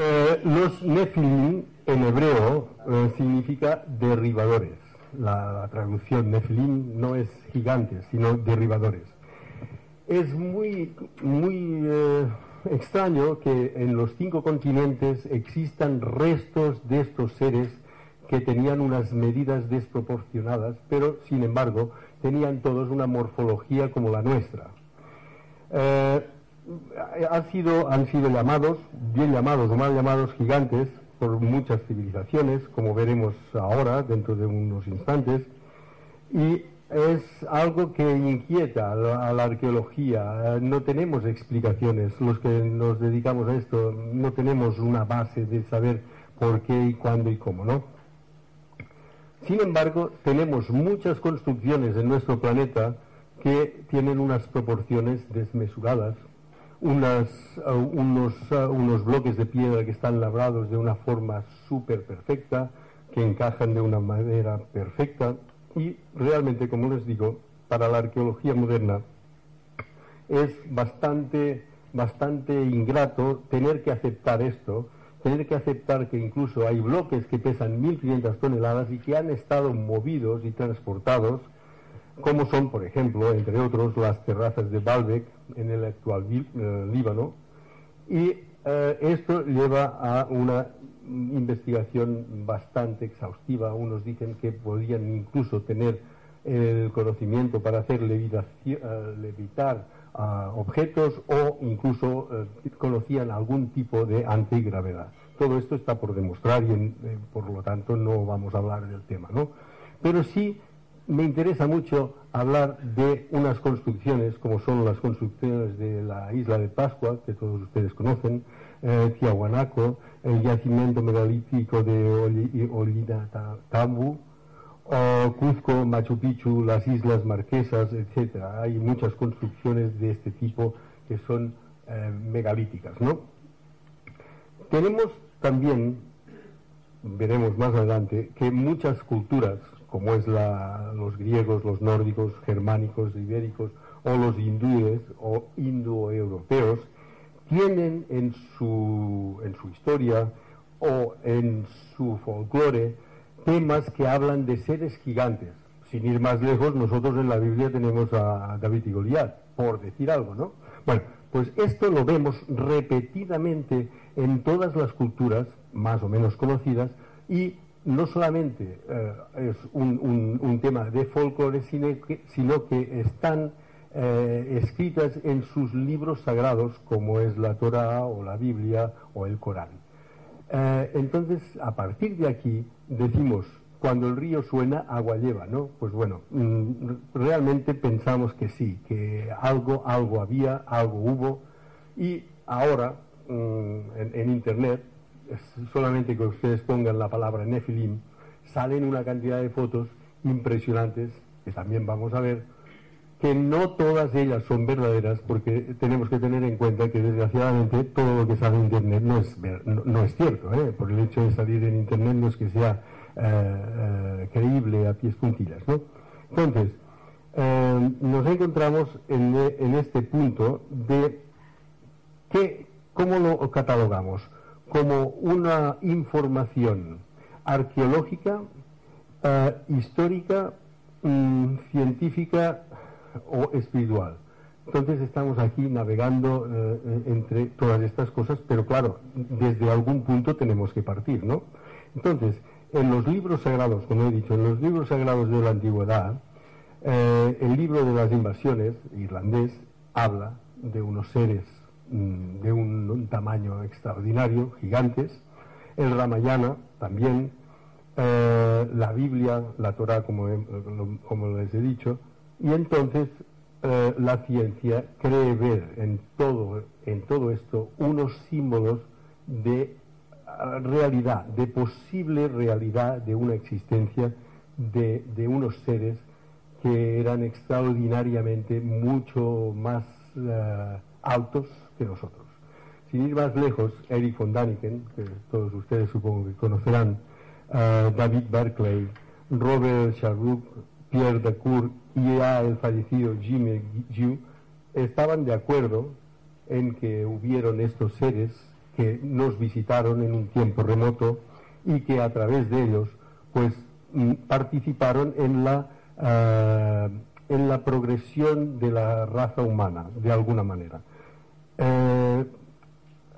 Eh, los Nefilim en hebreo eh, significa derribadores. La, traducción Nefilim no es gigantes, sino derribadores. Es muy, muy eh, extraño que en los cinco continentes existan restos de estos seres que tenían unas medidas desproporcionadas, pero sin embargo tenían todos una morfología como la nuestra. Sido, han sido llamados, bien llamados o mal llamados gigantes por muchas civilizaciones, como veremos ahora, dentro de unos instantes, y es algo que inquieta a la, arqueología. No tenemos explicaciones. Los que nos dedicamos a esto no tenemos una base de saber por qué y cuándo y cómo, ¿no? Sin embargo, tenemos muchas construcciones en nuestro planeta que tienen unas proporciones desmesuradas, unas, uh, unos, uh, unos bloques de piedra que están labrados de una forma súper perfecta, que encajan de una manera perfecta. Y realmente, como les digo, para la arqueología moderna es bastante, bastante ingrato tener que aceptar esto, tener que aceptar que incluso hay bloques que pesan 1.500 toneladas y que han estado movidos y transportados como son, por ejemplo, entre otros, las terrazas de Baalbek en el actual eh, Líbano. Y eh, esto lleva a una investigación bastante exhaustiva. Unos dicen que podían incluso tener el conocimiento para hacer eh, levitar objetos o incluso conocían algún tipo de antigravedad. Todo esto está por demostrar y por lo tanto no vamos a hablar del tema, ¿no? Pero sí me interesa mucho hablar de unas construcciones, como son las construcciones de la isla de Pascua, que todos ustedes conocen, eh, Tiahuanaco, el yacimiento megalítico de Olina Tambu, o Cuzco, Machu Picchu, las Islas Marquesas, etc. Hay muchas construcciones de este tipo que son eh, megalíticas, ¿no? Tenemos también, veremos más adelante, que muchas culturas como es los griegos, los nórdicos, germánicos, ibéricos o los hindúes o indoeuropeos, tienen en su, en su historia o en su folclore temas que hablan de seres gigantes. Sin ir más lejos, nosotros en la Biblia tenemos a David y Goliat, por decir algo, ¿no? Bueno, pues esto lo vemos repetidamente en todas las culturas más o menos conocidas y no solamente eh, es un, tema de folclore, sino que, sino que están eh, escritas en sus libros sagrados, como es la Torah o la Biblia o el Corán. Eh, entonces, a partir de aquí, decimos, cuando el río suena, agua lleva, ¿no? Pues bueno, mm, realmente pensamos que sí, que algo, algo había, algo hubo, y ahora, mm, en Internet, solamente que ustedes pongan la palabra Nefilim, salen una cantidad de fotos impresionantes, que también vamos a ver, que no todas ellas son verdaderas, porque tenemos que tener en cuenta que desgraciadamente todo lo que sale en Internet no es, no, es cierto, ¿eh? por el hecho de salir en Internet no es que sea eh, eh, creíble a pies puntillas. ¿no? Entonces, nos encontramos en, en, este punto de que, cómo lo catalogamos como una información arqueológica, eh, histórica, mm, científica o espiritual. Entonces estamos aquí navegando eh, entre todas estas cosas, pero claro, desde algún punto tenemos que partir, ¿no? Entonces, en los libros sagrados, como he dicho, en los libros sagrados de la antigüedad, eh, el libro de las invasiones irlandés habla de unos seres de un, tamaño extraordinario, gigantes, el Ramayana también, eh, la Biblia, la Torah, como, como les he dicho, y entonces eh, la ciencia cree ver en todo, en todo esto unos símbolos de ah, realidad, de posible realidad de una existencia de, de unos seres que eran extraordinariamente mucho más eh, altos que nosotros. Sin ir más lejos, Eric von Daniken, que todos ustedes supongo que conocerán, uh, David Berkeley, Robert Charroux, Pierre Dacour y ya el fallecido Jimmy Giu, estaban de acuerdo en que hubieron estos seres que nos visitaron en un tiempo remoto y que a través de ellos pues mm, participaron en la eh, en la progresión de la raza humana de alguna manera eh,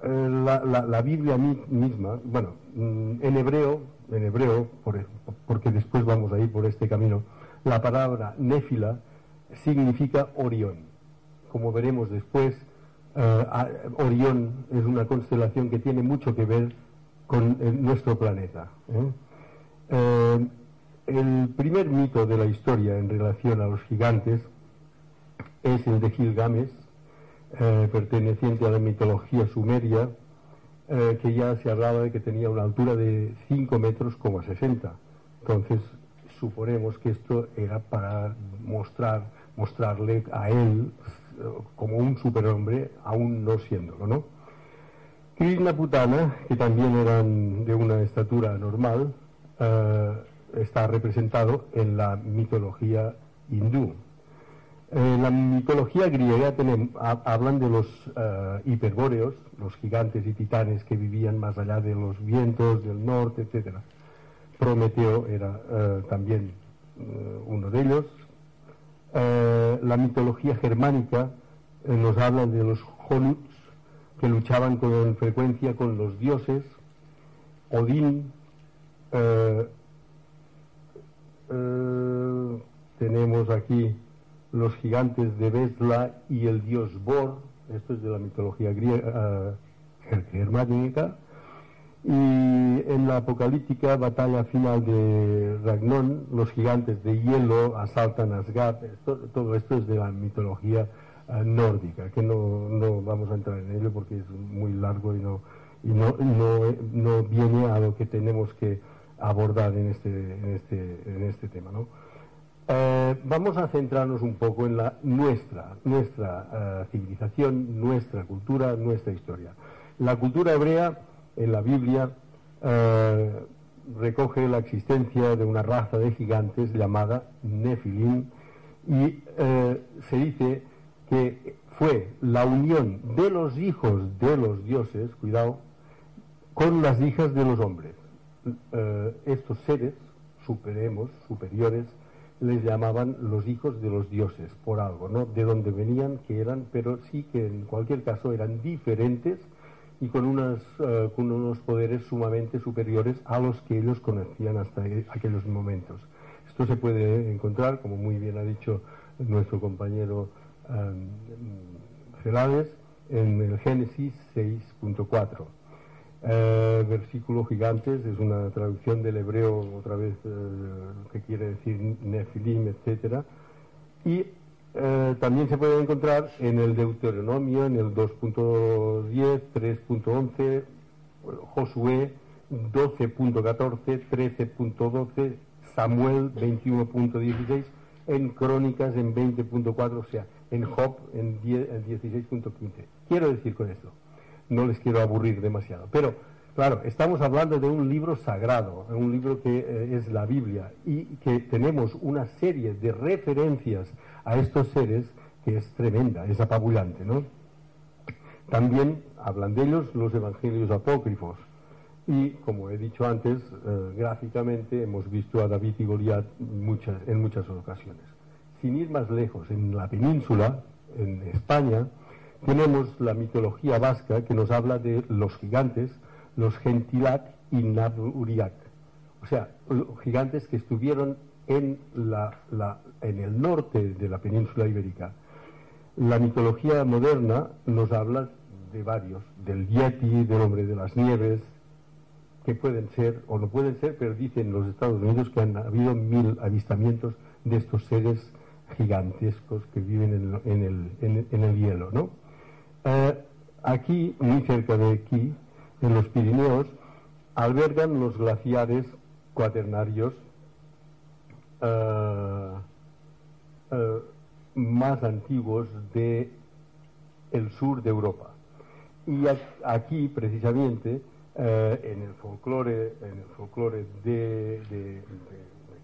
eh, la, Biblia misma bueno mm, en hebreo en hebreo porque después vamos a ir por este camino la palabra néfila significa Orión como veremos después Orión es una constelación que tiene mucho que ver con nuestro planeta. ¿eh? Eh, el primer mito de la historia en relación a los gigantes es el de Gilgamesh, eh, perteneciente a la mitología sumeria, que ya se hablaba de que tenía una altura de 5 metros, 60. Entonces, suponemos que esto era para mostrar, mostrarle a él como un superhombre, aún no siéndolo, ¿no? Krishna Putana, que también eran de una estatura normal, eh, está representado en la mitología hindú. En la mitología griega hablan de los uh, hiperbóreos, los gigantes y titanes que vivían más allá de los vientos del norte, etc. Prometeo era eh, también uno de ellos. la mitología germánica nos habla de los Honuts, que luchaban con frecuencia con los dioses, Odín, eh, eh, tenemos aquí los gigantes de Vesla y el dios Bor, esto es de la mitología griega, eh, germánica, y en la apocalíptica batalla final de Ragnon, los gigantes de hielo asaltan Asgard, todo esto es de la mitología nórdica, que no, no, vamos a entrar en ello porque es muy largo y no, y no, no, viene a lo que tenemos que abordar en este, en este, en este tema. ¿no? Eh, vamos a centrarnos un poco en la nuestra, nuestra eh, civilización, nuestra cultura, nuestra historia. La cultura hebrea en la Biblia eh, recoge la existencia de una raza de gigantes llamada Nefilim y se dice que fue la unión de los hijos de los dioses, cuidado, con las hijas de los hombres. Estos seres supremos, superiores, les llamaban los hijos de los dioses, por algo, ¿no? De donde venían, que eran, pero sí que en cualquier caso eran diferentes y con, unas, eh, con unos poderes sumamente superiores a los que ellos conocían hasta aquellos momentos. Esto se puede encontrar, como muy bien ha dicho nuestro compañero Gelades en el Génesis 6.4. Eh, versículo gigantes es una traducción del hebreo otra vez eh, que quiere decir nefilim etcétera y eh, también se puede encontrar en el Deuteronomio en el 2.10 3.11 Josué 12.14 13.12 Samuel 21.16 en Crónicas en 20.4 o sea en Job en 16.15. Quiero decir con esto, no les quiero aburrir demasiado, pero claro, estamos hablando de un libro sagrado, un libro que eh, es la Biblia y que tenemos una serie de referencias a estos seres que es tremenda, es apabullante, ¿no? También hablan de ellos los evangelios apócrifos. Y, como he dicho antes, eh, gráficamente hemos visto a David y Goliat muchas, en muchas ocasiones sin ir más lejos, en la península, en España, tenemos la mitología vasca que nos habla de los gigantes, los Gentilac y Naburiac. O sea, gigantes que estuvieron en, en el norte de la península ibérica. La mitología moderna nos habla de varios, del Yeti, del hombre de las nieves, que pueden ser o no pueden ser, pero dicen los Estados Unidos que han habido mil avistamientos de estos seres gigantescos que viven en, el, en, el, hielo. ¿no? Eh, aquí, muy cerca de aquí, en los Pirineos, albergan los glaciares cuaternarios eh, eh, más antiguos de el sur de Europa. Y aquí, precisamente, en el folclore, en el folclore de,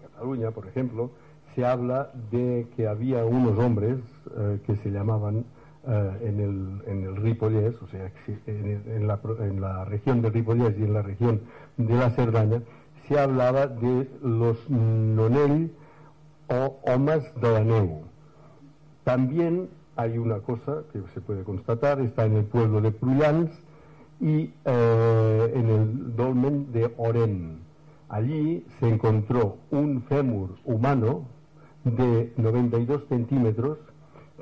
Cataluña, por ejemplo, se habla de que había unos hombres que se llamaban en, el, en el Ripollès, o sea, en, la, en la región de Ripollès y en la región de la Cerdaña, se hablaba de los nonell o omas de la. También hay una cosa que se puede constatar, está en el pueblo de Prullans y eh, en el dolmen de Oren. Allí se encontró un fémur humano de 92 centímetros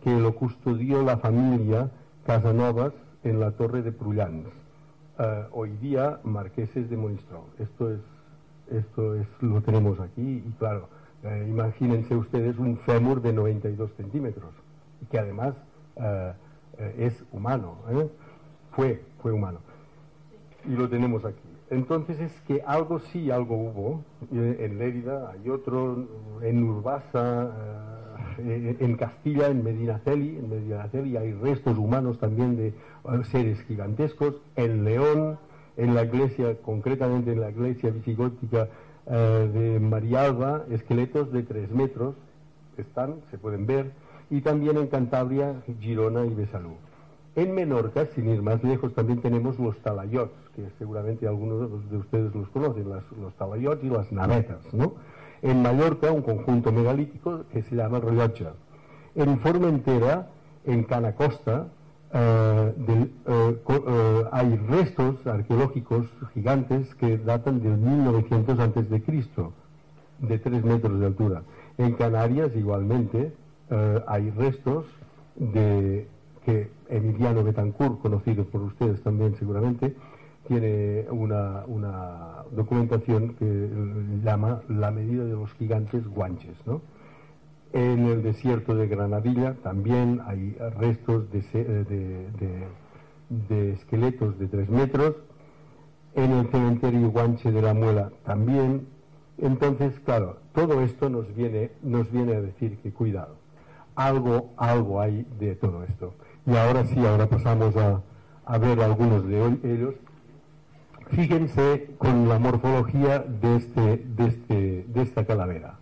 que lo custodió la familia Casanovas en la torre de Prullans. Eh, hoy día marqueses de Monistrol. Esto es, esto es, lo tenemos aquí y claro, eh, imagínense ustedes un fémur de 92 centímetros, que además eh, es humano, fue, fue humano. Y lo tenemos aquí. Entonces es que algo sí, algo hubo. En Lérida hay otro, en Urbasa, en Castilla, en Medinaceli, en Medinaceli hay restos humanos también de seres gigantescos. En León, en la iglesia, concretamente en la iglesia visigótica eh, de Marialba, esqueletos de 3 metros, están, se pueden ver, y también en Cantabria, Girona y Besalú. En Menorca, sin ir más lejos, también tenemos los talayots, que seguramente algunos de ustedes los conocen, los talayots y las navetas. En Mallorca, un conjunto megalítico que se llama Rioja. En Formentera, en Canacosta, eh, eh, eh, hay restos arqueológicos gigantes que datan del 1900 antes de Cristo, de 3 metros de altura. En Canarias igualmente hay restos de que Emiliano Betancourt, conocido por ustedes también seguramente, tiene una, una documentación que llama la medida de los gigantes guanches, ¿no? En el desierto de Granadilla también hay restos de, de, esqueletos de tres metros. En el cementerio Guanche de la Muela también. Entonces, claro, todo esto nos viene, nos viene a decir que cuidado. Algo, algo hay de todo esto. Y ahora sí, ahora pasamos a, a ver algunos de ellos. Fíjense con la morfología de, este, de, este, de esta calavera.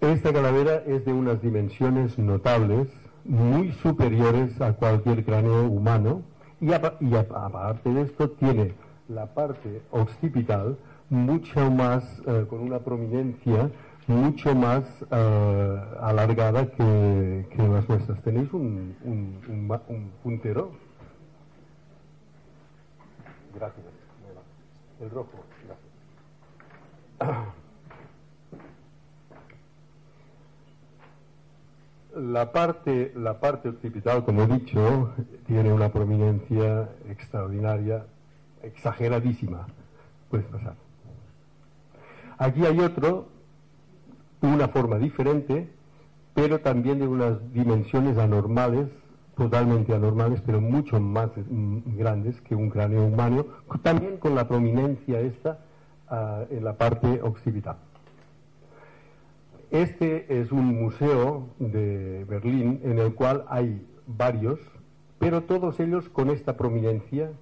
Esta calavera es de unas dimensiones notables, muy superiores a cualquier cráneo humano, y, aparte de esto tiene la parte occipital mucho más, eh, con una prominencia mucho más eh, alargada que, las nuestras. ¿Tenéis un, un puntero? Gracias. El rojo, gracias. La parte, la parte occipital, como he dicho, tiene una prominencia extraordinaria, exageradísima. Puedes pasar. Aquí hay otro, una forma diferente, pero también de unas dimensiones anormales, totalmente anormales, pero mucho más mm, grandes que un cráneo humano, también con la prominencia esta ah, en la parte occipital. Este es un museo de Berlín en el cual hay varios, pero todos ellos con esta prominencia.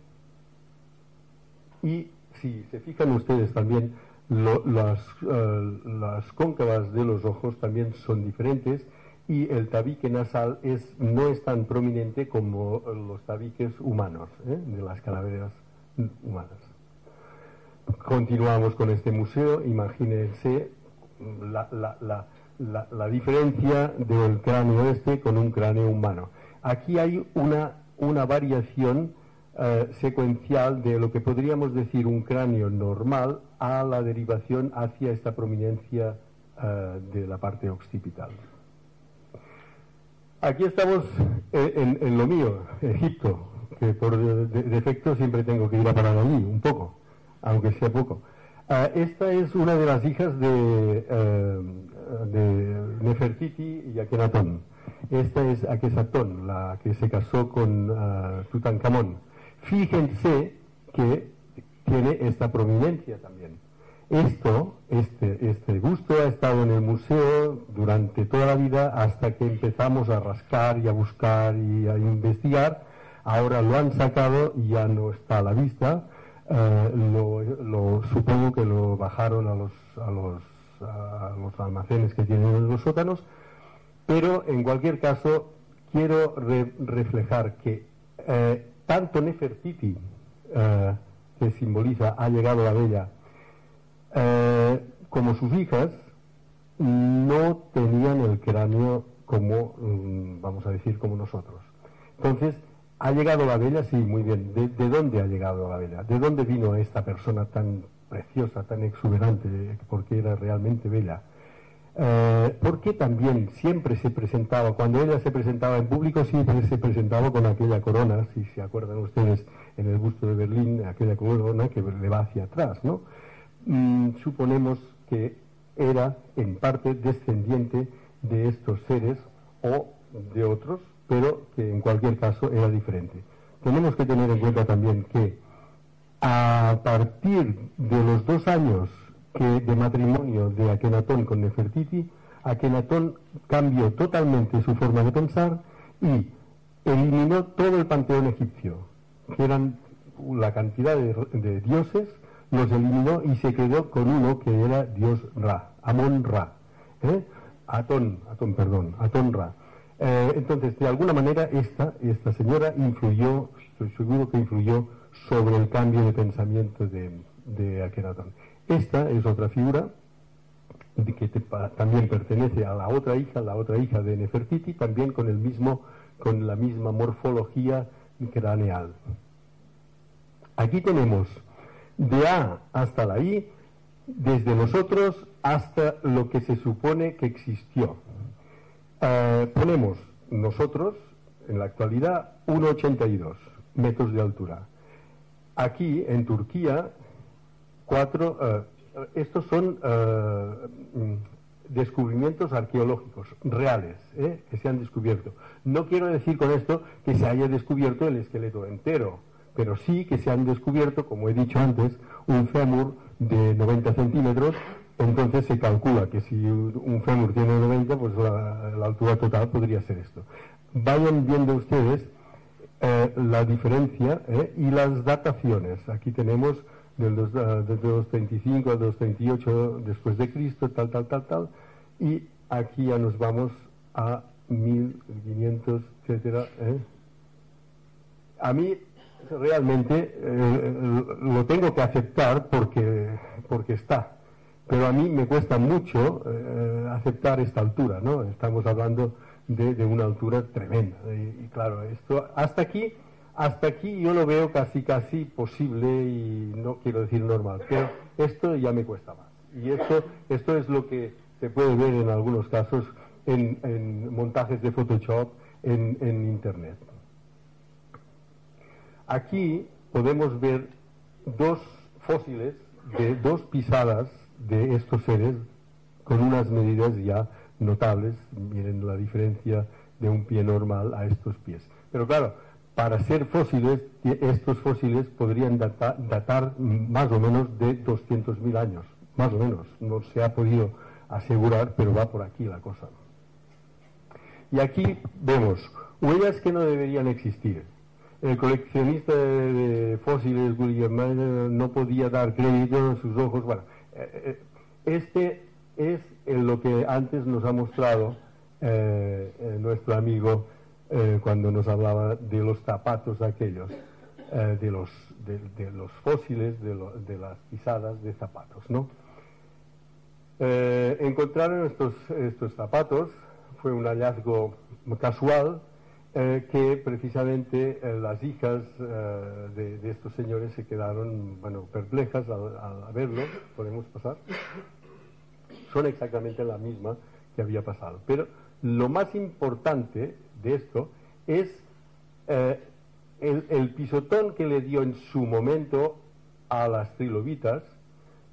Y si se fijan ustedes también, las, eh, las, cóncavas de los ojos también son diferentes y el tabique nasal es, no es tan prominente como los tabiques humanos, ¿eh? de las calaveras humanas. Continuamos con este museo, imagínense la, la, diferencia del cráneo este con un cráneo humano. Aquí hay una, una variación eh, secuencial de lo que podríamos decir un cráneo normal a la derivación hacia esta prominencia eh, de la parte occipital. Aquí estamos eh, en, lo mío, Egipto, que por defecto siempre tengo que ir a parar un poco, aunque sea poco. Ah, esta es una de las hijas de, uh, de Nefertiti y Akenatón. Esta es Akesatón, la que se casó con uh, Tutankamón. Fíjense que tiene esta prominencia también. Esto, este, este gusto ha estado en el museo durante toda la vida hasta que empezamos a rascar y a buscar y a investigar. Ahora lo han sacado y ya no está a la vista eh, lo, supongo que lo bajaron a los, a los, a los almacenes que tienen en los sótanos, pero en cualquier caso quiero reflejar que eh, tanto Nefertiti, eh, que simboliza ha llegado a Bella, eh, como sus hijas, no tenían el cráneo como, mm, vamos a decir, como nosotros. Entonces, ¿ha llegado la Bella? Sí, muy bien. ¿De, dónde ha llegado la Bella? ¿De dónde vino esta persona tan preciosa, tan exuberante, porque era realmente bella? Eh, porque también siempre se presentaba, cuando ella se presentaba en público, siempre se presentaba con aquella corona, si se acuerdan ustedes, en el busto de Berlín, aquella corona que le va hacia atrás, ¿no? Mm, suponemos que era en parte descendiente de estos seres o de otros, pero que en cualquier caso era diferente. Tenemos que tener en cuenta también que a partir de los dos años que de matrimonio de Akenatón con Nefertiti, Akenatón cambió totalmente su forma de pensar y eliminó todo el panteón egipcio, que eran la cantidad de, dioses, los eliminó y se quedó con uno que era dios Ra, Amon Ra, ¿eh? Atón, Atón, perdón, Atón Ra. Eh, entonces, de alguna manera, esta, esta señora influyó, estoy seguro que influyó sobre el cambio de pensamiento de, de. Esta es otra figura que también pertenece a la otra hija, la otra hija de Nefertiti, también con el mismo, con la misma morfología craneal. Aquí tenemos de A hasta la I, desde nosotros hasta lo que se supone que existió. Eh, ponemos nosotros, en la actualidad, 1,82 metros de altura. Aquí, en Turquía, cuatro, eh, estos son eh, descubrimientos arqueológicos reales que se han descubierto. No quiero decir con esto que se haya descubierto el esqueleto entero, pero sí que se han descubierto, como he dicho antes, un fémur de 90 centímetros. Entonces se calcula que si un fémur tiene 90, pues la, altura total podría ser esto. Vayan viendo ustedes la diferencia y las dataciones. Aquí tenemos del 235 al 238 después de Cristo, tal, tal, tal, tal, y aquí ya nos vamos a 1500, etcétera. ¿eh? A mí realmente eh, lo tengo que aceptar porque, porque está, pero a mí me cuesta mucho eh, aceptar esta altura, ¿no? Estamos hablando de, una altura tremenda. Y, y, claro, esto hasta aquí hasta aquí yo lo veo casi casi posible y no quiero decir normal, pero esto ya me cuesta más. Y esto, esto es lo que se puede ver en algunos casos en, montajes de Photoshop en, en Internet. Aquí podemos ver dos fósiles de dos pisadas de estos seres con unas medidas ya notables. Miren la diferencia de un pie normal a estos pies. Pero claro, para ser fósiles, estos fósiles podrían datar, más o menos de 200.000 años, más o menos. No se ha podido asegurar, pero va por aquí la cosa. Y aquí vemos huellas que no deberían existir. El coleccionista de, fósiles, William no podía dar crédito a sus ojos. Bueno, eh, eh, este es lo que antes nos ha mostrado eh, nuestro amigo cuando nos hablaba de los zapatos aquellos, de, los, fósiles, de, las pisadas de zapatos, ¿no? Encontraron estos, estos zapatos, fue un hallazgo casual, que precisamente las hijas de, estos señores se quedaron, bueno, perplejas al, al verlo, podemos pasar, son exactamente la misma que había pasado. Pero lo más importante de esto es eh, el, pisotón que le dio en su momento a las trilobitas,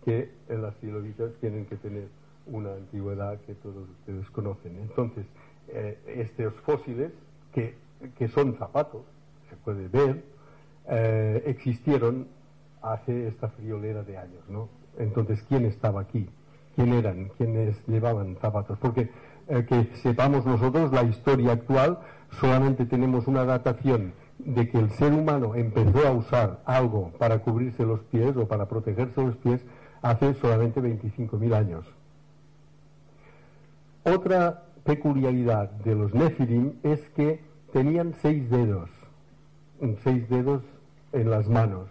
que las trilobitas tienen que tener una antigüedad que todos ustedes conocen. Entonces, eh, estos fósiles, que, son zapatos, se puede ver, eh, existieron hace esta friolera de años, ¿no? Entonces, ¿quién estaba aquí? ¿Quién eran? ¿Quiénes llevaban zapatos? Porque eh, que sepamos nosotros la historia actual, solamente tenemos una datación de que el ser humano empezó a usar algo para cubrirse los pies o para protegerse los pies hace solamente 25.000 años. Otra peculiaridad de los Nefilim es que tenían seis dedos, seis dedos en las manos.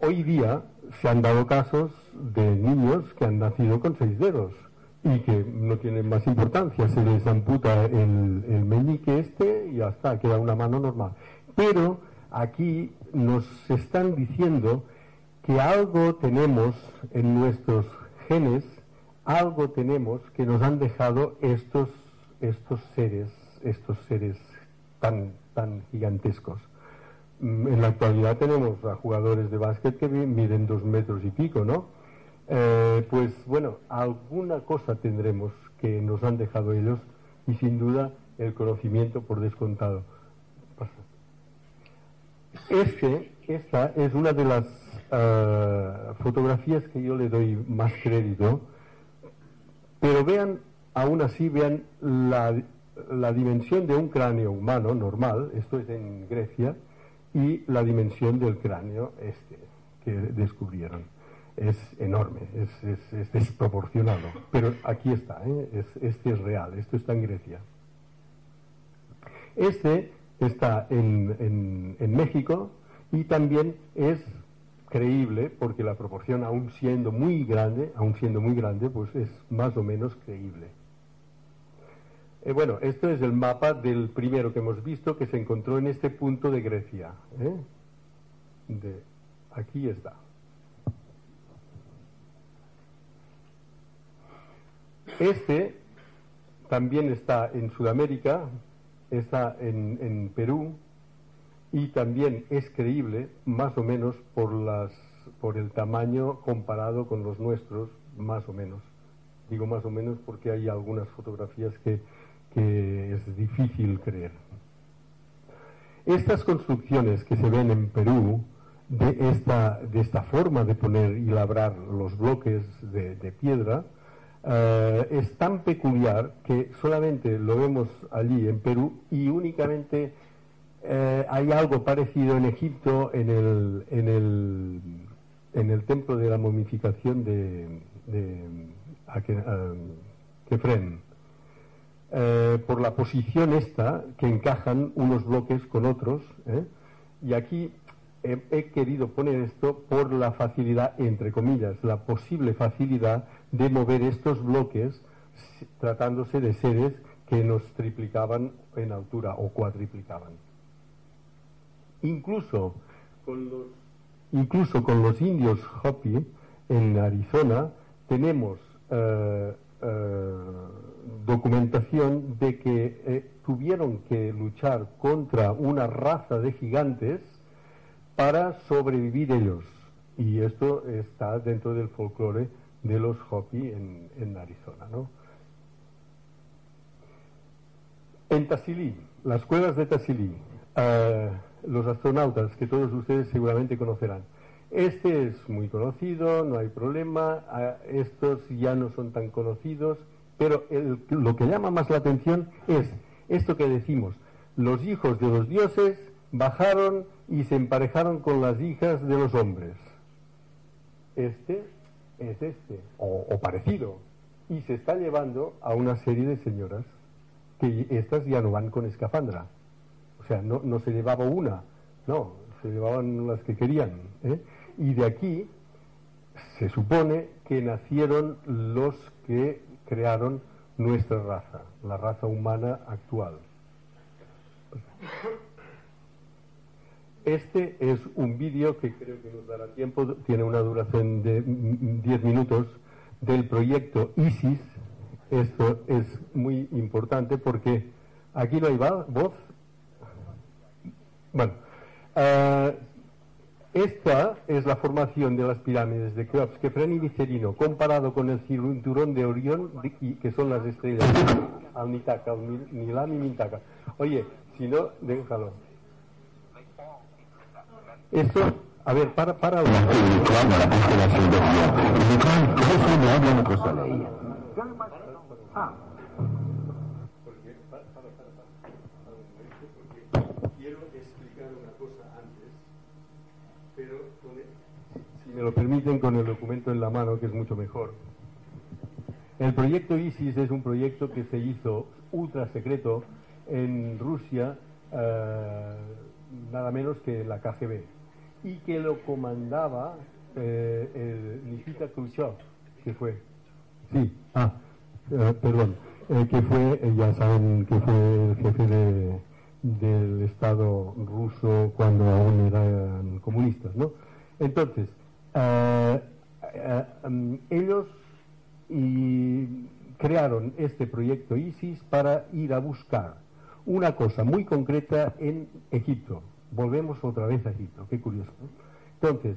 Hoy día se han dado casos de niños que han nacido con seis dedos y que no tienen más importancia, se les amputa el, el meñique este y ya está, queda una mano normal. Pero aquí nos están diciendo que algo tenemos en nuestros genes, algo tenemos que nos han dejado estos, estos seres, estos seres tan, tan gigantescos. Mm, en la actualidad tenemos a jugadores de básquet que miden dos metros y pico, ¿no? Eh, pues bueno, alguna cosa tendremos que nos han dejado ellos y sin duda el conocimiento por descontado. Este, esta es una de las eh, fotografías que yo le doy más crédito, pero vean, aún así, vean la, dimensión de un cráneo humano normal, esto es en Grecia, y la dimensión del cráneo este que descubrieron. Es enorme, es, desproporcionado, pero aquí está, ¿eh? este es real, esto está en Grecia. Este está en, en, México y también es creíble porque la proporción aún siendo muy grande, aún siendo muy grande, pues es más o menos creíble. Eh, bueno, esto es el mapa del primero que hemos visto que se encontró en este punto de Grecia. ¿eh? De, aquí está. Este también está en Sudamérica, está en, en, Perú y también es creíble, más o menos, por, las, por el tamaño comparado con los nuestros, más o menos. Digo más o menos porque hay algunas fotografías que que es difícil creer. Estas construcciones que se ven en Perú, de esta, de esta forma de poner y labrar los bloques de, piedra, eh, es tan peculiar que solamente lo vemos allí en Perú y únicamente eh, hay algo parecido en Egipto en el, en el, en el templo de la momificación de, de Kefren. Eh, por la posición esta que encajan unos bloques con otros. ¿eh? Y aquí he, querido poner esto por la facilidad, entre comillas, la posible facilidad de mover estos bloques tratándose de seres que nos triplicaban en altura o cuadriplicaban. Incluso con los, incluso con los indios Hopi en Arizona tenemos eh, documentación de que eh, tuvieron que luchar contra una raza de gigantes para sobrevivir ellos. Y esto está dentro del folclore de los Hopi en, Arizona. ¿no? En Tassili, las cuevas de Tassili, eh, los astronautas que todos ustedes seguramente conocerán. Este es muy conocido, no hay problema, estos ya no son tan conocidos pero lo que llama más la atención es esto que decimos, los hijos de los dioses bajaron y se emparejaron con las hijas de los hombres. Este es este, o, parecido, y se está llevando a una serie de señoras que estas ya no van con escafandra. Sea, no, no se llevaba una, no, se llevaban las que querían. ¿eh? Y de aquí se supone que nacieron los que crearon nuestra raza, la raza humana actual. Este es un vídeo que creo que nos dará tiempo, tiene una duración de 10 minutos, del proyecto ISIS. Esto es muy importante porque aquí no hay voz. Bueno, uh, esta es la formación de las pirámides de Keops, Kefren y Vicerino, comparado con el cinturón de Orión, que son las estrellas, Almitaka, Nilam y Mintaka. Oye, si no, déjalo. Esto, a ver, para, para. Lo permiten, con el documento en la mano, que es mucho mejor. El proyecto ISIS es un proyecto que se hizo ultra secreto en Rusia eh, nada menos que la KGB, y que lo comandaba eh, el Nikita Khrushchev, que fue, sí, ah, eh, perdón, que fue, ya saben que fue el jefe del Estado ruso cuando aún eran comunistas, ¿no? Entonces, mm, ellos y crearon este proyecto ISIS para ir a buscar una cosa muy concreta en Egipto. Volvemos otra vez a Egipto, qué curioso. Entonces,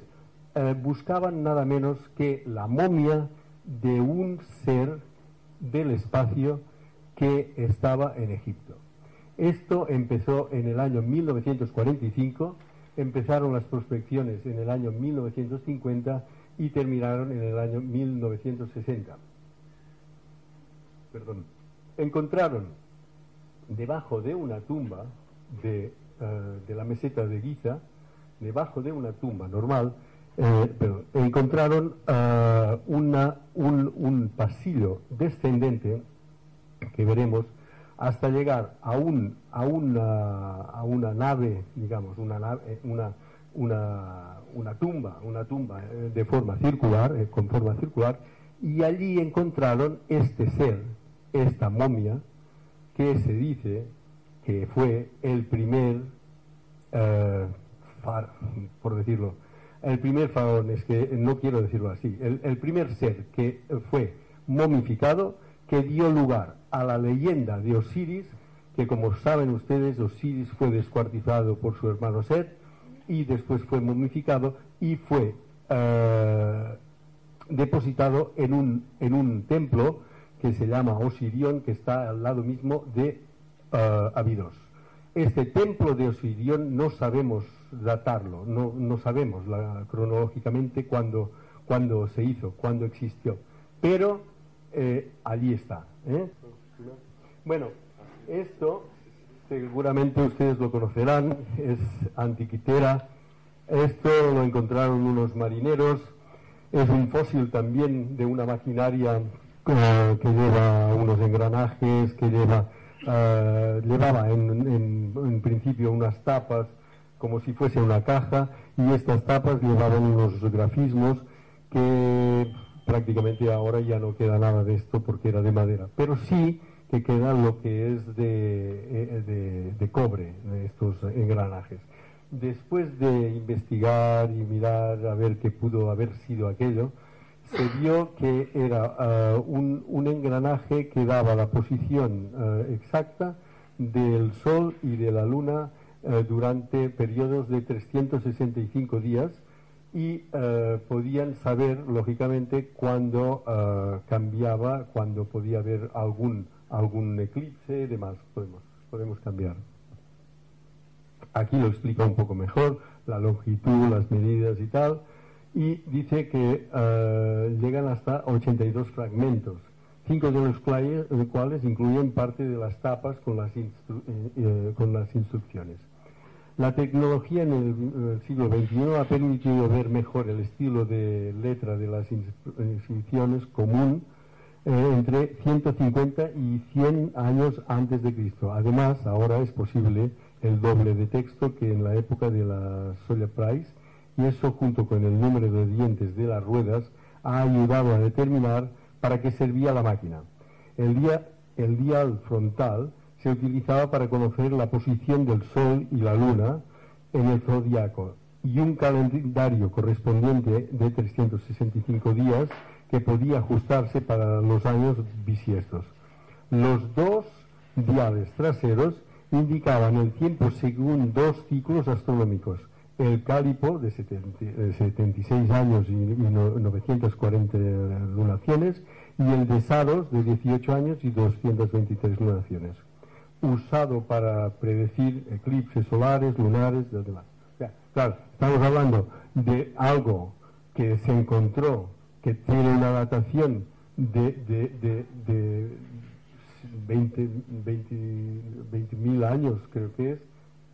eh, buscaban nada menos que la momia de un ser del espacio que estaba en Egipto. Esto empezó en el año 1945, empezaron las prospecciones en el año 1950 y terminaron en el año 1960 perdón, encontraron debajo de una tumba de, eh, de, la meseta de Giza, debajo de una tumba normal, eh, encontraron eh, una, un, pasillo descendente que veremos hasta llegar a, un, a, una, a una nave, digamos, una, una, una, una tumba, una tumba de forma circular, con forma circular, y allí encontraron este ser esta momia que se dice que fue el primer, eh, por decirlo, el primer faraón, es que no quiero decirlo así, el, primer ser que fue momificado, que dio lugar a la leyenda de Osiris, que como saben ustedes, Osiris fue descuartizado por su hermano Set y después fue momificado y fue eh, depositado en un, en un templo que se llama Osirión, que está al lado mismo de uh, Abidos. Este templo de Osirión no sabemos datarlo, no, no sabemos la, cronológicamente cuándo, cuándo, se hizo, cuándo existió, pero eh, allí está. ¿eh? Bueno, esto seguramente ustedes lo conocerán, es antiquitera, esto lo encontraron unos marineros, es un fósil también de una maquinaria que lleva unos engranajes, que lleva, llevaba en, en, principio unas tapas como si fuese una caja y estas tapas llevaban unos grafismos que prácticamente ahora ya no queda nada de esto porque era de madera, pero sí que queda lo que es de, eh, de, de cobre, estos engranajes. Después de investigar y mirar a ver qué pudo haber sido aquello, se vio que era eh, un, engranaje que daba la posición eh, exacta del Sol y de la Luna eh, durante periodos de 365 días y podían saber, lógicamente, cuándo cambiaba, cuándo podía haber algún, algún eclipse y demás. Podemos, podemos cambiar. Aquí lo explica un poco mejor, la longitud, las medidas y tal y dice que eh, llegan hasta 82 fragmentos, cinco de los cuales, incluyen parte de las tapas con las, eh, eh, con las instrucciones. La tecnología en el, siglo XXI ha permitido ver mejor el estilo de letra de las inscripciones común entre 150 y 100 años antes de Cristo. Además, ahora es posible el doble de texto que en la época de la Soya Price y eso junto con el número de dientes de las ruedas ha ayudado a determinar para qué servía la máquina. El, el dial frontal se utilizaba para conocer la posición del Sol y la Luna en el zodiaco y un calendario correspondiente de 365 días que podía ajustarse para los años bisiestos. Los dos diales traseros indicaban el tiempo según dos ciclos astronómicos el Cálipo de 76 años y, 940 lunaciones y el de Saros de 18 años y 223 lunaciones, usado para predecir eclipses solares, lunares, y demás. claro, estamos hablando de algo que se encontró, que tiene una datación de, de, de, 20 mil años, creo que es,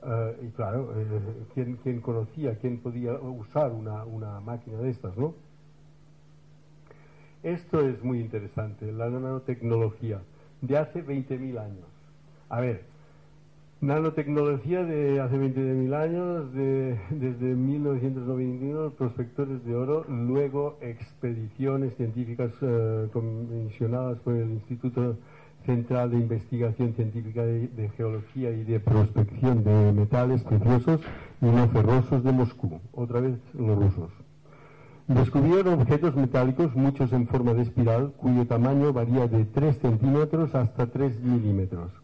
eh, y claro, eh, ¿quién, conocía, quién podía usar una, una, máquina de estas, no? Esto es muy interesante, la nanotecnología de hace 20.000 años. A ver, Nanotecnología de hace 20.000 años, desde 1991, los prospectores de oro, luego expediciones científicas eh, comisionadas por el Instituto Central de Investigación Científica de, Geología y de Prospección de Metales Preciosos y no ferrosos de Moscú, otra vez los rusos. Descubrieron objetos metálicos, muchos en forma de espiral, cuyo tamaño varía de 3 centímetros hasta 3 milímetros.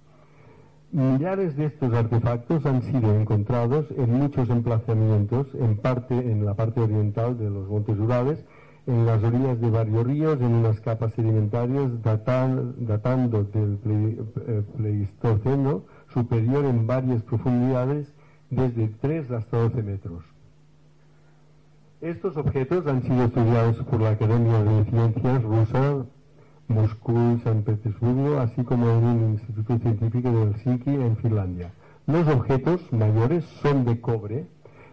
Millares de estos artefactos han sido encontrados en muchos emplazamientos, en parte en la parte oriental de los Montes Urales, en las orillas de varios ríos, en unas capas sedimentarias datando del eh, Pleistoceno superior en varias profundidades, desde 3 hasta 12 metros. Estos objetos han sido estudiados por la Academia de Ciencias rusa, Moscú y San Petersburgo, así como en un instituto científico de Helsinki, en Finlandia. Los objetos mayores son de cobre,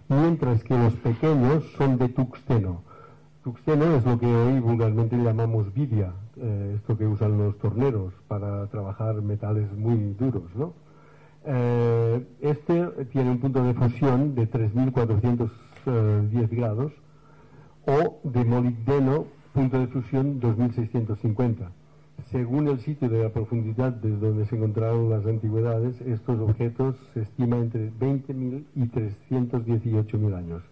mientras que los pequeños son de tuxteno. Tuxteno es lo que hoy vulgarmente llamamos vidia, eh, esto que usan los torneros para trabajar metales muy duros, ¿no? Eh, este tiene un punto de fusión de 3.400 10 grados, o de molibdeno, punto de fusión 2650. Según el sitio de la profundidad desde donde se encontraron las antigüedades, estos objetos se estima entre 20.000 y 318.000 años.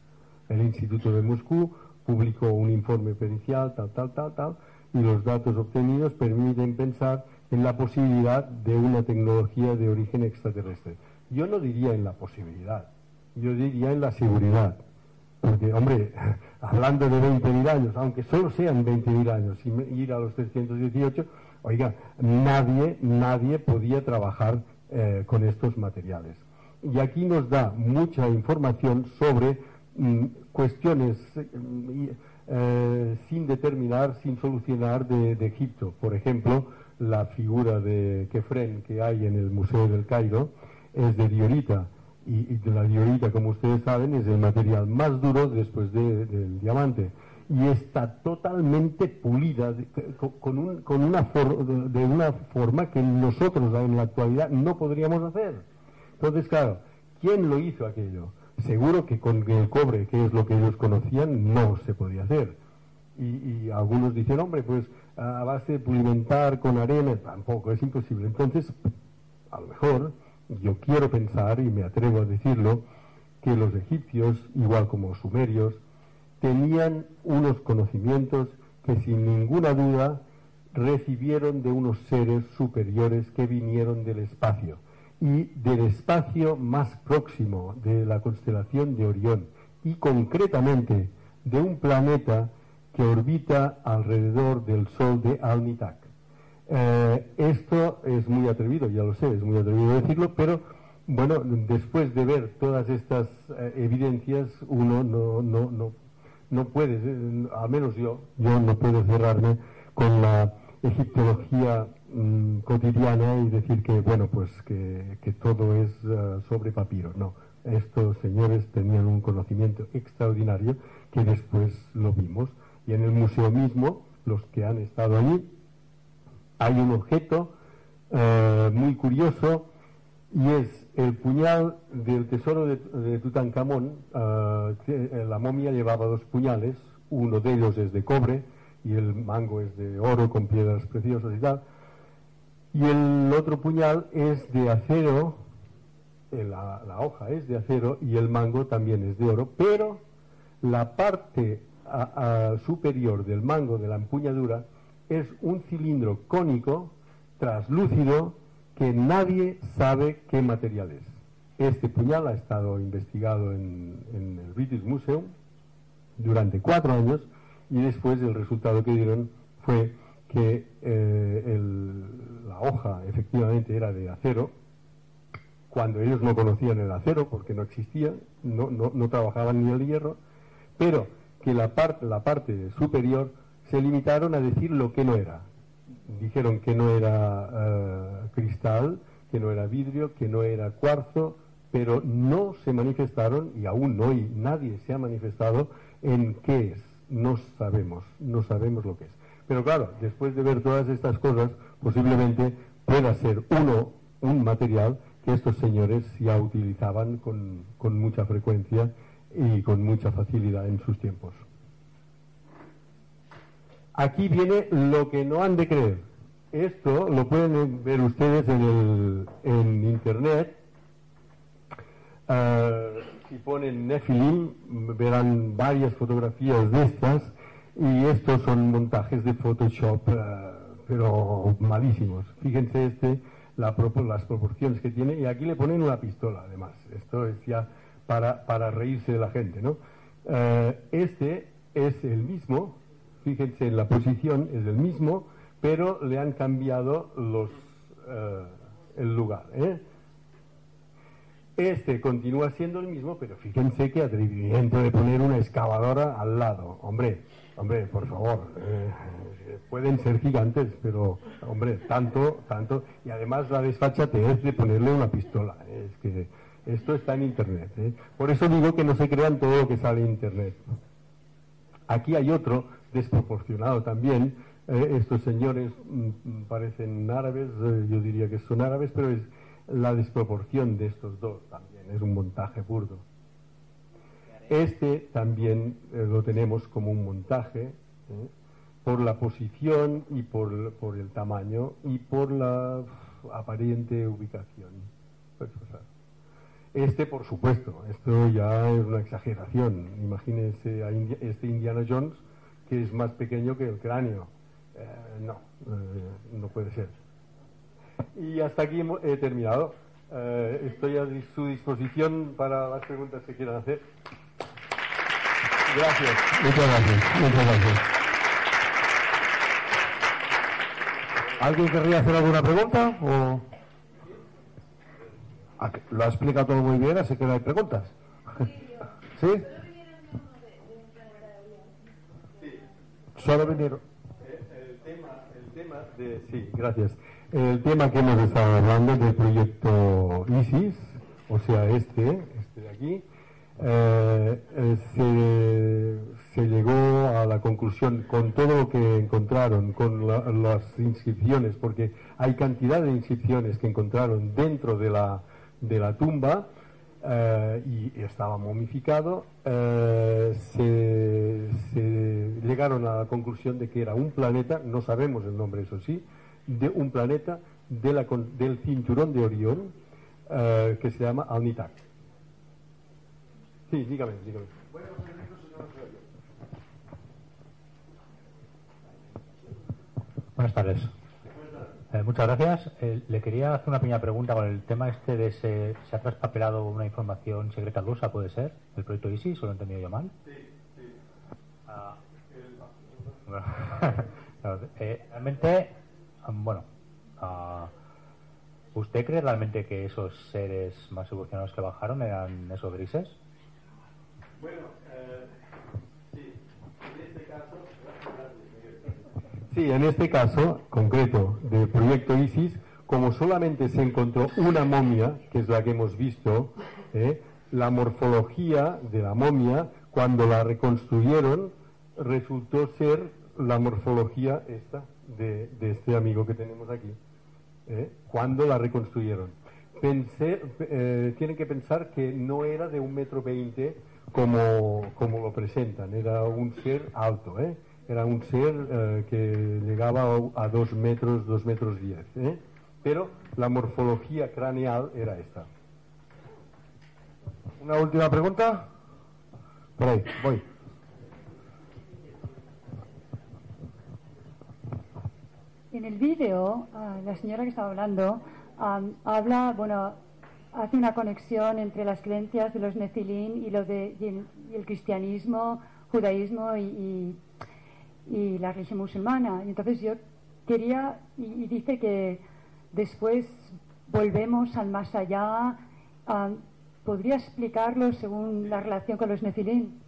El Instituto de Moscú publicó un informe pericial, tal, tal, tal, tal, y los datos obtenidos permiten pensar en la posibilidad de una tecnología de origen extraterrestre. Yo no diría en la posibilidad, yo diría en la seguridad. Porque, hombre, hablando de 20.000 años, aunque solo sean 20.000 años, y ir a los 318, oiga, nadie, nadie podía trabajar eh, con estos materiales. Y aquí nos da mucha información sobre mm, cuestiones mm, eh, sin determinar, sin solucionar de, de, Egipto. Por ejemplo, la figura de Kefren que hay en el Museo del Cairo es de diorita y, la diorita, como ustedes saben, es el material más duro después del diamante y está totalmente pulida con, una de una forma que nosotros en la actualidad no podríamos hacer. Entonces, claro, ¿quién lo hizo aquello? Seguro que con el cobre, que es lo que ellos conocían, no se podía hacer. Y, y algunos dicen, hombre, pues a base de pulimentar con arena, tampoco, es imposible. Entonces, a lo mejor yo quiero pensar, y me atrevo a decirlo, que los egipcios, igual como los sumerios, tenían unos conocimientos que sin ninguna duda recibieron de unos seres superiores que vinieron del espacio y del espacio más próximo de la constelación de Orión y concretamente de un planeta que orbita alrededor del Sol de Alnitak. Eh, esto es muy atrevido, ya lo sé, es muy atrevido decirlo, pero bueno, después de ver todas estas eh, evidencias, uno no, no, no, no puede, eh, al menos yo, yo no puedo cerrarme con la egiptología mm, cotidiana y decir que, bueno, pues que, que todo es sobre papiro. No, estos señores tenían un conocimiento extraordinario que después lo vimos. Y en el museo mismo, los que han estado allí, hay un objeto eh, muy curioso y es el puñal del tesoro de, Tutankamón. Eh, eh, la momia llevaba dos puñales, uno de ellos es de cobre y el mango es de oro con piedras preciosas y tal. Y el otro puñal es de acero, la, hoja es de acero y el mango también es de oro, pero la parte superior del mango de la empuñadura es un cilindro cónico, traslúcido, que nadie sabe qué material es. Este puñal ha estado investigado en, el British Museum durante cuatro años y después el resultado que dieron fue que eh, la hoja efectivamente era de acero, cuando ellos no conocían el acero porque no existía, no, no, trabajaban ni el hierro, pero que la, la parte superior se limitaron a decir lo que no era. Dijeron que no era eh, cristal, que no era vidrio, que no era cuarzo, pero no se manifestaron, y aún hoy nadie se ha manifestado en qué es. No sabemos, no sabemos lo que es. Pero claro, después de ver todas estas cosas, posiblemente pueda ser uno un material que estos señores ya utilizaban con, con mucha frecuencia y con mucha facilidad en sus tiempos. Aquí viene lo que no han de creer. Esto lo pueden ver ustedes en, el, en internet. Uh, si ponen Nephilim, verán varias fotografías de estas y estos son montajes de Photoshop, uh, pero malísimos. Fíjense este, la, las proporciones que tiene y aquí le ponen una pistola además. Esto es ya para, para reírse de la gente, ¿no? Uh, este es el mismo, fíjense en la posición, es el mismo, pero le han cambiado los, uh, el lugar. ¿eh? Este continúa siendo el mismo, pero fíjense qué atrevimiento de poner una excavadora al lado. Hombre, hombre, por favor, eh, pueden ser gigantes, pero, hombre, tanto, tanto. Y además la desfachatez de ponerle una pistola. Es que esto está en Internet. Por eso digo que no se crean todo lo que sale en Internet. Aquí hay otro desproporcionado también. Eh, estos señores mm, parecen árabes, eh, yo diría que son árabes, pero es la desproporción de estos dos también, es un montaje burdo. Este también eh, lo tenemos como un montaje por la posición y por, por, el tamaño y por la aparente ubicación. Este, por supuesto, esto ya es una exageración. Imagínense a este Indiana Jones que es más pequeño que el cráneo. Eh, no, eh, no puede ser. Y hasta aquí he terminado. Eh, estoy a su disposición para las preguntas que quieran hacer. Gracias. Muchas gracias. Muchas gracias. ¿Alguien querría hacer alguna pregunta? O... Ah, lo ha explicado todo muy bien, así que no hay preguntas. ¿Sí? Solo vinieron. El tema, el tema de, sí, gracias. El tema que hemos estado hablando del proyecto ISIS, o sea, este, este de aquí, eh, se, se, llegó a la conclusión con todo lo que encontraron, con la, las inscripciones, porque hay cantidad de inscripciones que encontraron dentro de la, de la tumba, eh, y estaba momificado, eh, se, se, llegaron a la conclusión de que era un planeta, no sabemos el nombre, eso sí, de un planeta de la, del cinturón de Orión eh, que se llama Alnitak. Sí, dígame, dígame. Buenas tardes. Eh, muchas gracias. Eh, le quería hacer una pequeña pregunta con el tema este de se, se ha traspapelado una información secreta rusa, ¿puede ser? ¿El proyecto ISIS o lo he entendido yo mal? Sí, sí. Ah, eh, realmente, bueno, ah, ¿usted cree realmente que esos seres más evolucionados que bajaron eran esos grises? Bueno, sí. En este caso, Sí, en este caso concreto del proyecto ISIS, como solamente se encontró una momia, que es la que hemos visto, ¿eh? la morfología de la momia, cuando la reconstruyeron, resultó ser la morfología esta de, este amigo que tenemos aquí, ¿eh? cuando la reconstruyeron. Pensé, eh, tienen que pensar que no era de un metro veinte como, como lo presentan, era un ser alto, ¿eh? Era un ser eh, que llegaba a dos metros, dos metros diez. ¿eh? Pero la morfología craneal era esta. Una última pregunta. Por ahí, voy. En el vídeo, ah, la señora que estaba hablando habla, bueno, hace una conexión entre las creencias de los Nefilín y, lo de, y el, cristianismo, judaísmo y la religión musulmana. Y entonces yo quería, y, dice que después volvemos al más allá. ¿Podría explicarlo según la relación con los nefilín?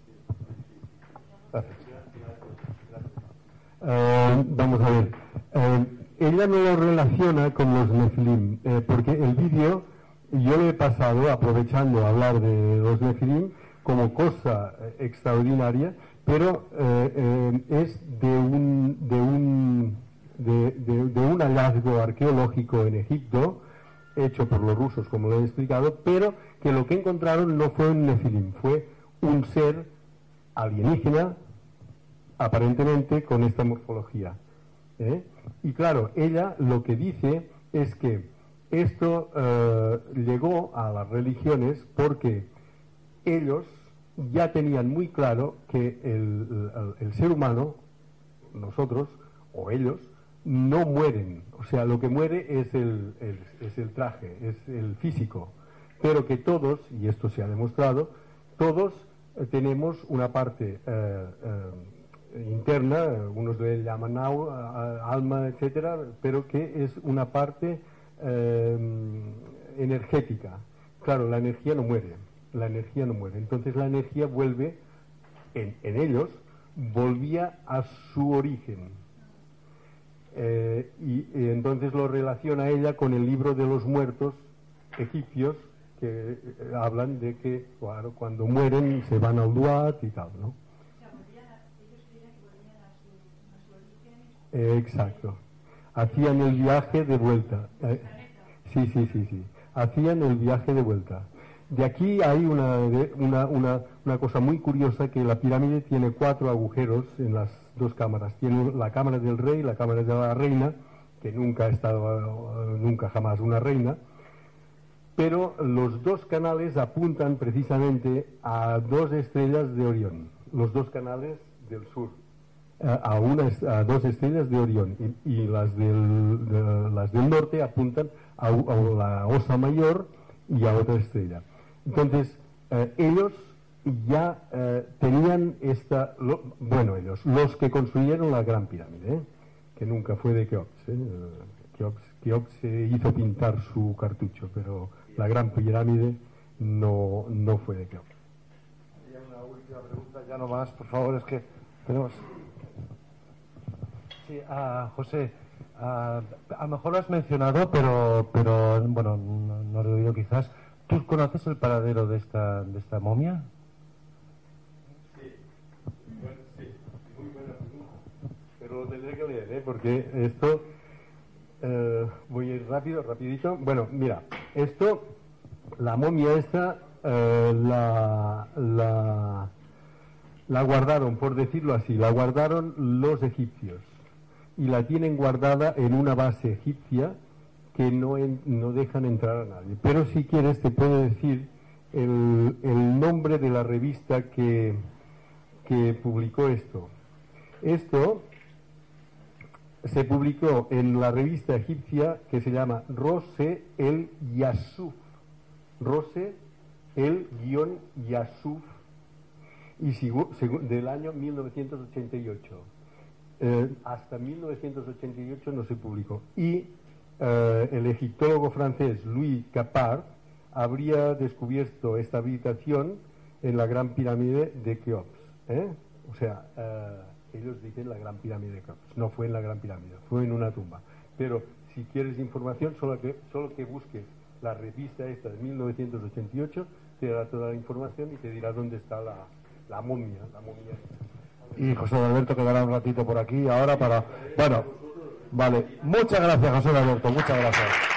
Uh, vamos a ver. Uh, ella no lo relaciona con los nefilim, eh, porque el vídeo yo le he pasado, aprovechando a hablar de los nefilim, como cosa extraordinaria, pero eh, eh, es de un, de, un, de, un hallazgo arqueológico en Egipto hecho por los rusos, como lo he explicado, pero que lo que encontraron no fue un nefilim, fue un ser alienígena, aparentemente con esta morfología. ¿eh? Y claro, ella lo que dice es que esto llegó a las religiones porque ellos ya tenían muy claro que el, ser humano, nosotros o ellos, no mueren. O sea, lo que muere es el, es el traje, es el físico. Pero que todos, y esto se ha demostrado, todos eh, tenemos una parte eh, eh, interna, unos le llaman alma, etcétera, pero que es una parte energética. Claro, la energía no muere, la energía no muere. Entonces la energía vuelve, en, en ellos, volvía a su origen. y, entonces lo relaciona ella con el libro de los muertos egipcios que eh, hablan de que cuando mueren se van al Duat y tal, ¿no? exacto. Hacían el viaje de vuelta. Eh, sí, sí, sí, sí. Hacían el viaje de vuelta. De aquí hay una, una, una, cosa muy curiosa que la pirámide tiene cuatro agujeros en las dos cámaras. Tiene la cámara del rey, la cámara de la reina, que nunca ha estado, nunca jamás una reina, pero los dos canales apuntan precisamente a dos estrellas de Orión, los dos canales del sur, a, una, a dos estrellas de Orión, y, las, del, las del norte apuntan a, la Osa Mayor y a otra estrella. Entonces, eh, ellos ya eh, tenían esta, bueno, ellos, los que construyeron la Gran Pirámide, ¿eh? que nunca fue de Keops, Keops, Keops se hizo pintar su cartucho, pero la gran pirámide no, no fue de Keops. Y una última pregunta, ya no más, por favor, es que tenemos. Sí, a José, a, lo mejor lo has mencionado, pero, pero bueno, no, lo he oído quizás. ¿Tú conoces el paradero de esta, de esta momia? Sí, muy buena. Pero lo tendré que leer, ¿eh? porque esto eh, voy a ir rápido, rapidito. Bueno, mira, esto, la momia esta, eh, la, la, guardaron, por decirlo así, la guardaron los egipcios y la tienen guardada en una base egipcia que no, no dejan entrar a nadie. Pero si quieres te puedo decir el, el nombre de la revista que, que publicó esto. Esto se publicó en la revista egipcia que se llama Rose el Yasuf. Rose el guion Yasuf y del año 1988. Eh, hasta 1988 no se publicó. Y eh, el egiptólogo francés Louis Capard habría descubierto esta habitación en la Gran Pirámide de Keops. ¿eh? O sea, ellos dicen la Gran Pirámide de Keops. No fue en la Gran Pirámide, fue en una tumba. Pero si quieres información, solo que, solo que busques la revista esta de 1988, te dará toda la información y te dirá dónde está la, la momia, la momia. Y José Alberto quedará un ratito por aquí ahora para... Bueno, vale. Muchas gracias, José Alberto, muchas gracias.